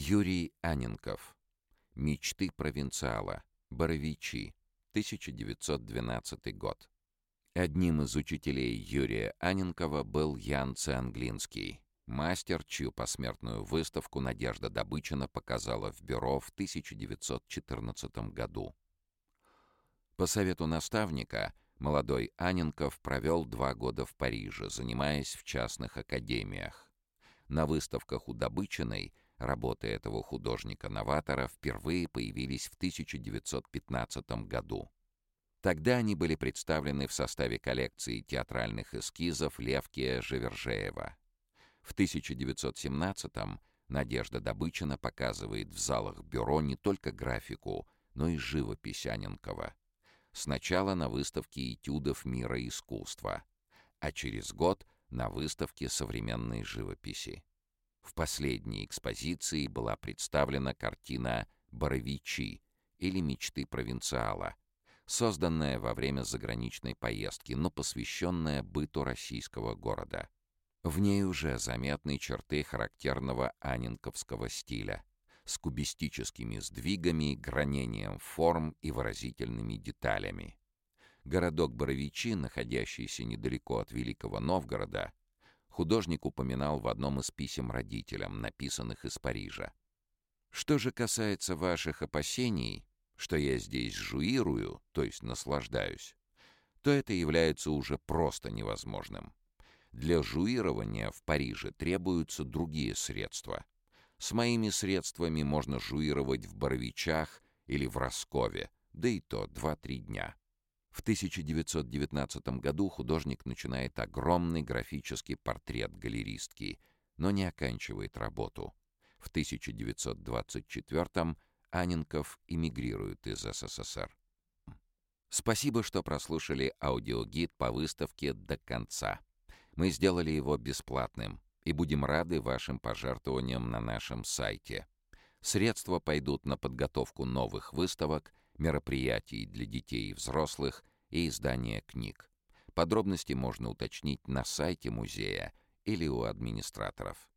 Юрий Аненков. Мечты провинциала. Боровичи. 1912 год. Одним из учителей Юрия Аненкова был Ян Цианглинский, мастер, чью посмертную выставку Надежда Добычина показала в бюро в 1914 году. По совету наставника молодой Аненков провел два года в Париже, занимаясь в частных академиях. На выставках у Добычиной работы этого художника-новатора впервые появились в 1915 году. Тогда они были представлены в составе коллекции театральных эскизов Левкия Живержеева. В 1917-м Надежда Добычина показывает в залах бюро не только графику, но и живопись Аненкова. Сначала на выставке этюдов мира искусства, а через год на выставке современной живописи. В последней экспозиции была представлена картина «Боровичи» или «Мечты провинциала», созданная во время заграничной поездки, но посвященная быту российского города. В ней уже заметны черты характерного анинковского стиля с кубистическими сдвигами, гранением форм и выразительными деталями. Городок Боровичи, находящийся недалеко от Великого Новгорода, художник упоминал в одном из писем родителям, написанных из Парижа. «Что же касается ваших опасений, что я здесь жуирую, то есть наслаждаюсь, то это является уже просто невозможным. Для жуирования в Париже требуются другие средства. С моими средствами можно жуировать в Боровичах или в Роскове, да и то 2-3 дня. В 1919 году художник начинает огромный графический портрет галеристки, но не оканчивает работу. В 1924 Аненков эмигрирует из СССР. Спасибо, что прослушали аудиогид по выставке до конца. Мы сделали его бесплатным и будем рады вашим пожертвованиям на нашем сайте. Средства пойдут на подготовку новых выставок, мероприятий для детей и взрослых и издание книг. Подробности можно уточнить на сайте музея или у администраторов.